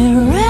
where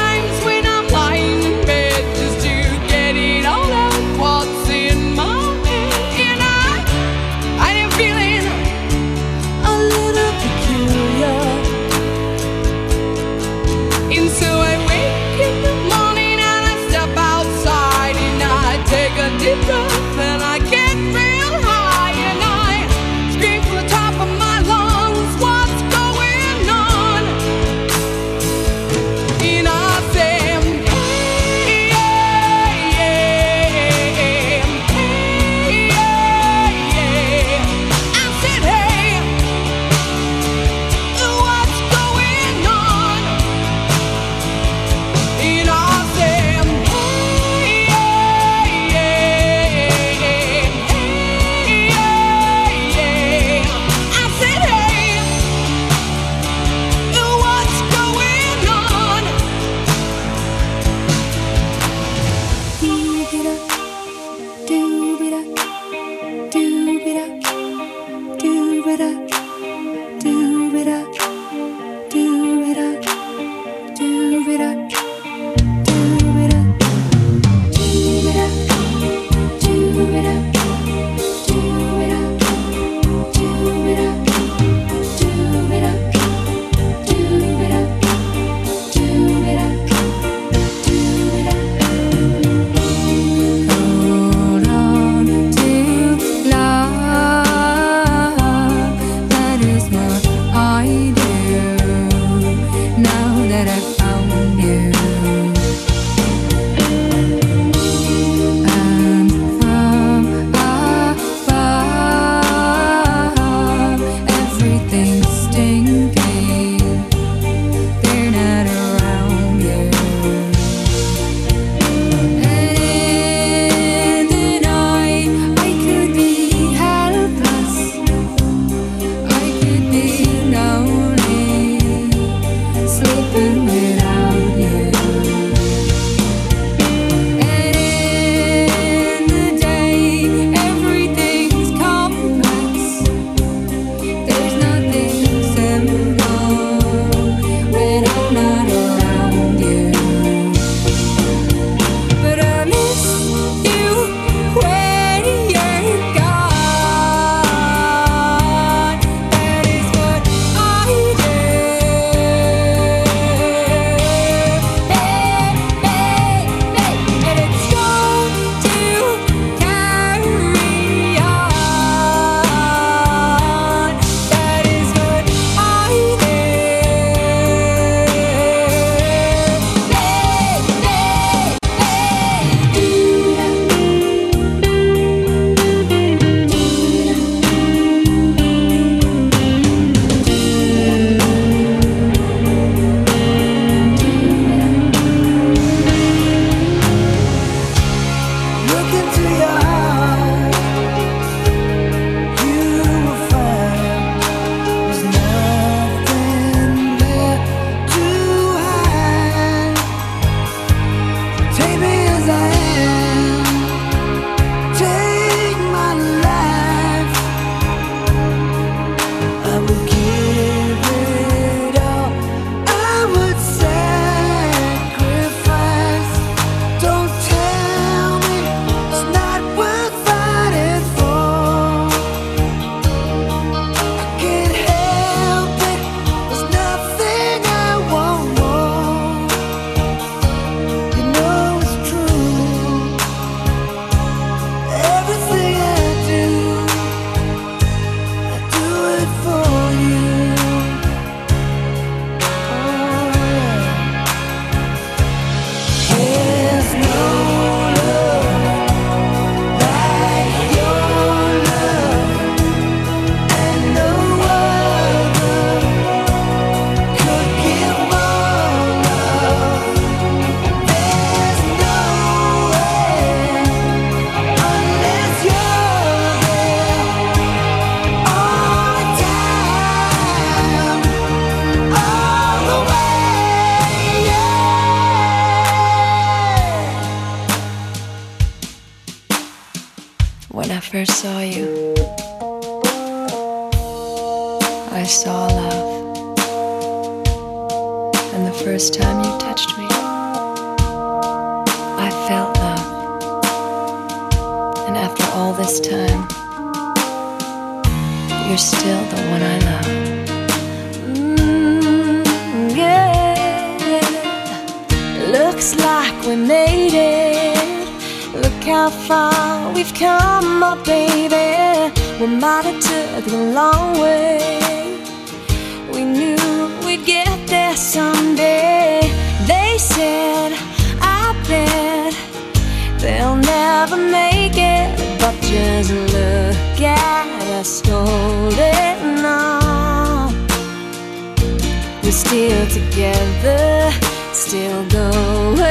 first time you touched me, I felt love. And after all this time, you're still the one I love. Mm, yeah. Looks like we made it. Look how far we've come, my baby. We might have took the long way. We knew someday. They said, I bet They'll never make it. But just look at us holding on. We're still together Still going.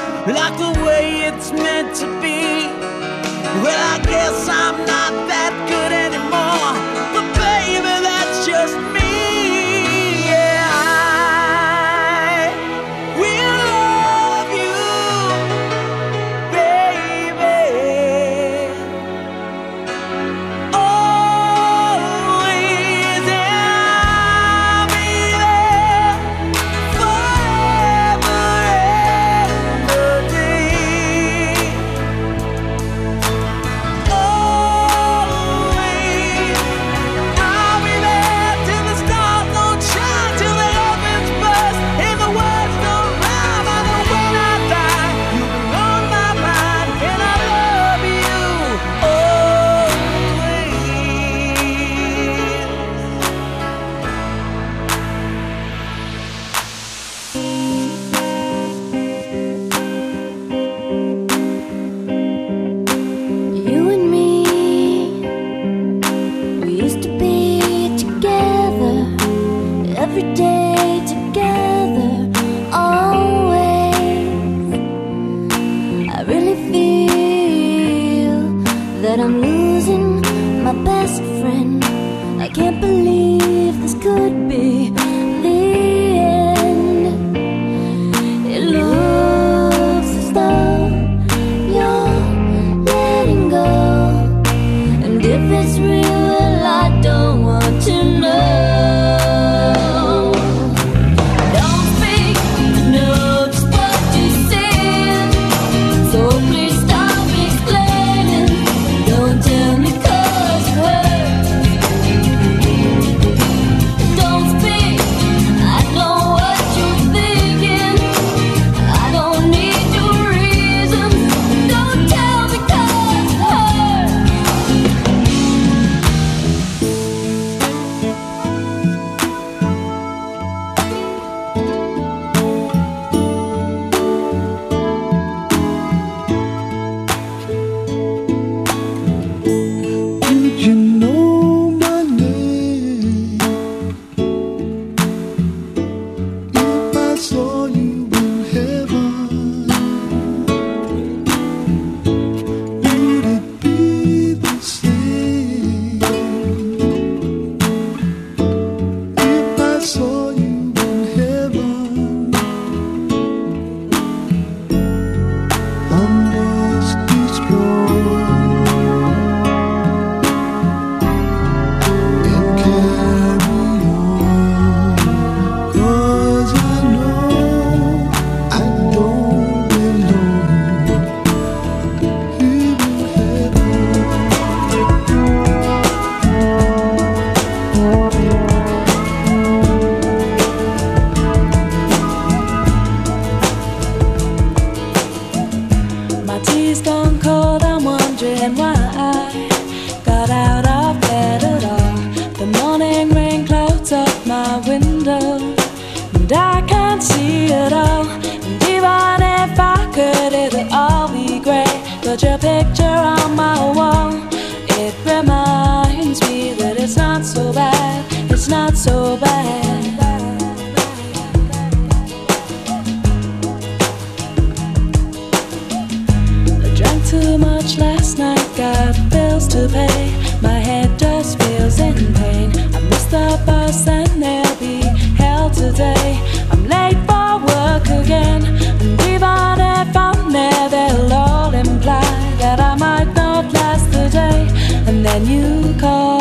like the way it's meant to be. Well, I guess I'm not that good anymore. But baby, that's just it's not so bad. I drank too much last night, got bills to pay. My head just feels in pain. I missed the bus and there'll be hell today. I'm late for work again, and even if I'm there, they'll all imply that I might not last the day. And then you call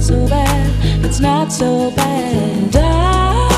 so bad, it's not so bad. I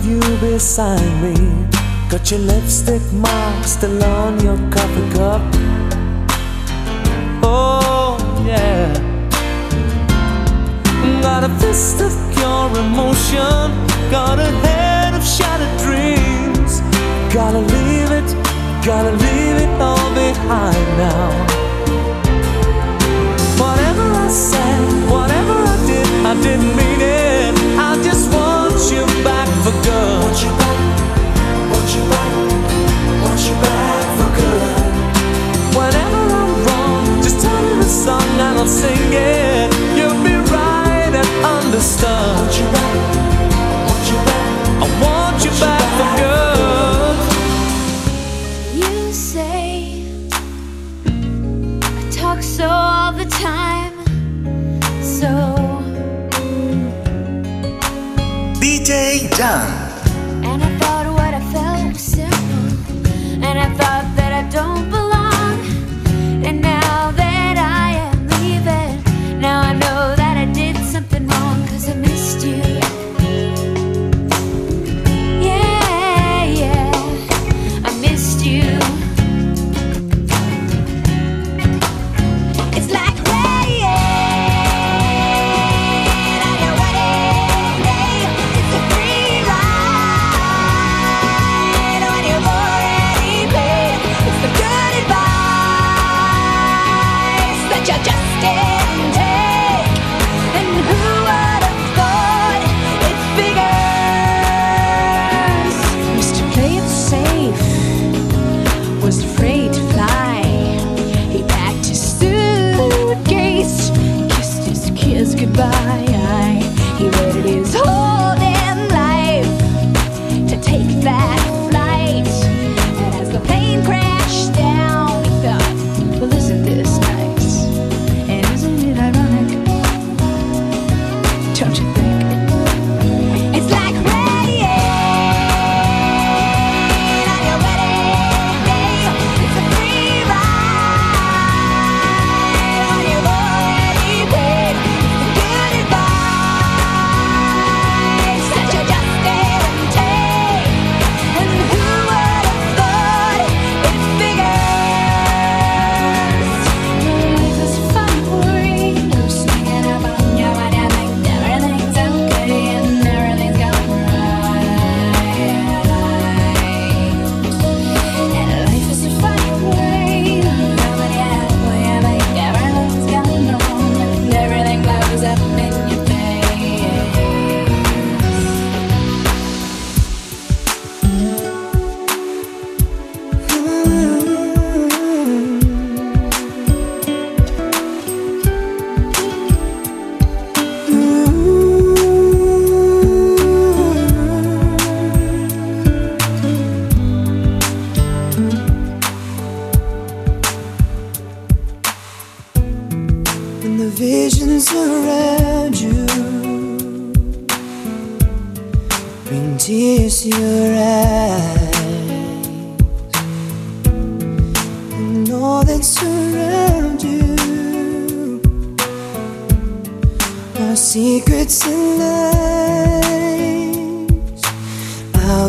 of you beside me. Got your lipstick mark still on your coffee cup. Oh, yeah. Got a fist of pure emotion. Got a head of shattered dreams. Gotta leave it, gotta leave it all behind now. Whatever I said, whatever I did, I didn't mean it. I just want you back for good. Won't you back? Won't you back? Won't you back?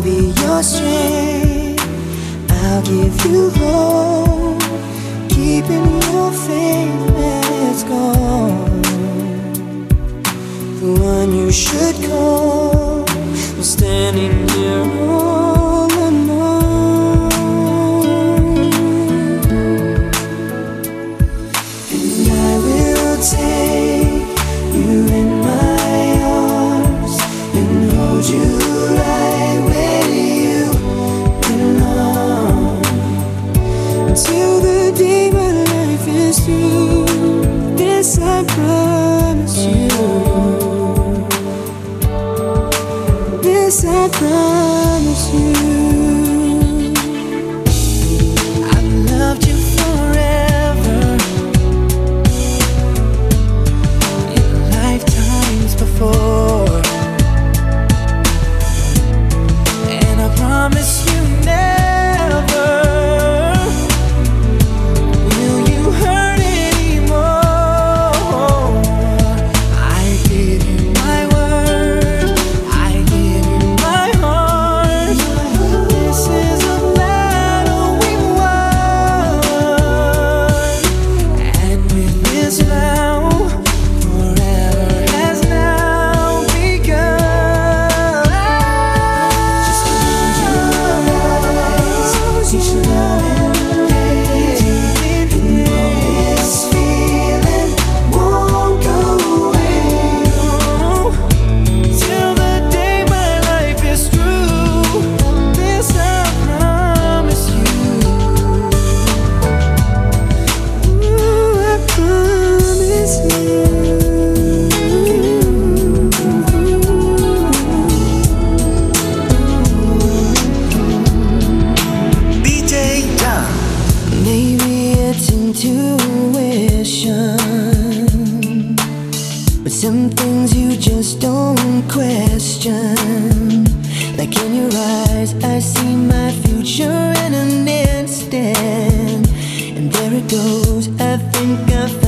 Be your strength. I'll give you hope. Keeping your faith that's gone. The one you should call. I'm standing here. breath Maybe it's intuition, but some things you just don't question. Like in your eyes, I see my future in an instant, and there it goes. I think I.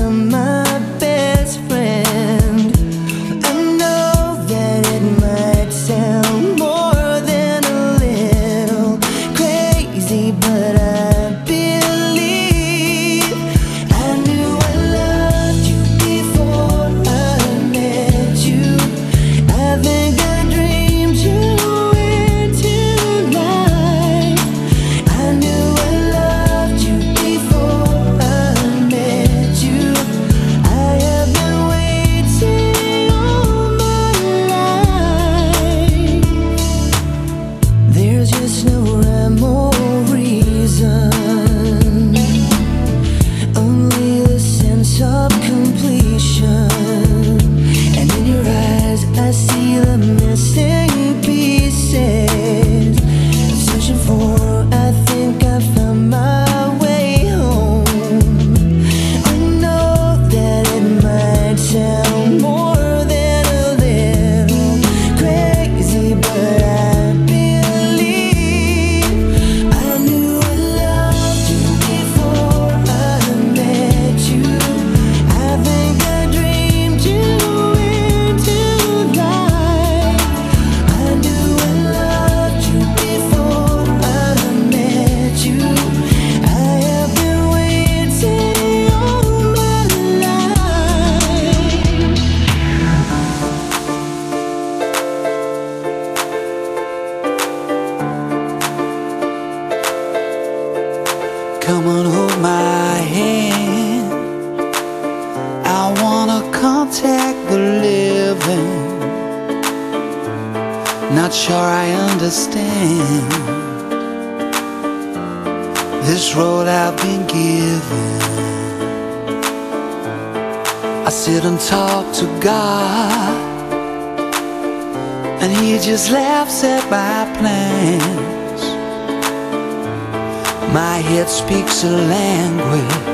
The living. Not sure I understand this road I've been given. I sit and talk to God, and He just laughs at my plans. My head speaks a language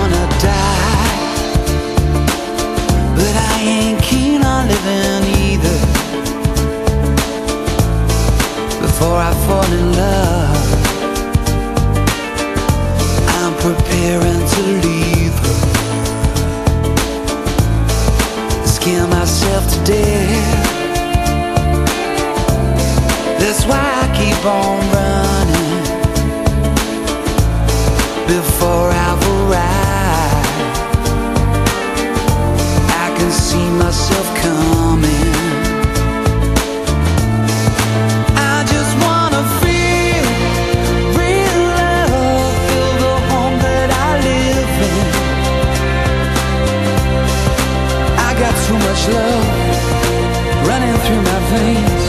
but I ain't keen on living either. Before I fall in love, I'm preparing to leave her. Scare myself to death. That's why I keep on running before I've arrived. Myself coming. I just wanna feel real love, feel the home that I live in. I got too much love running through my veins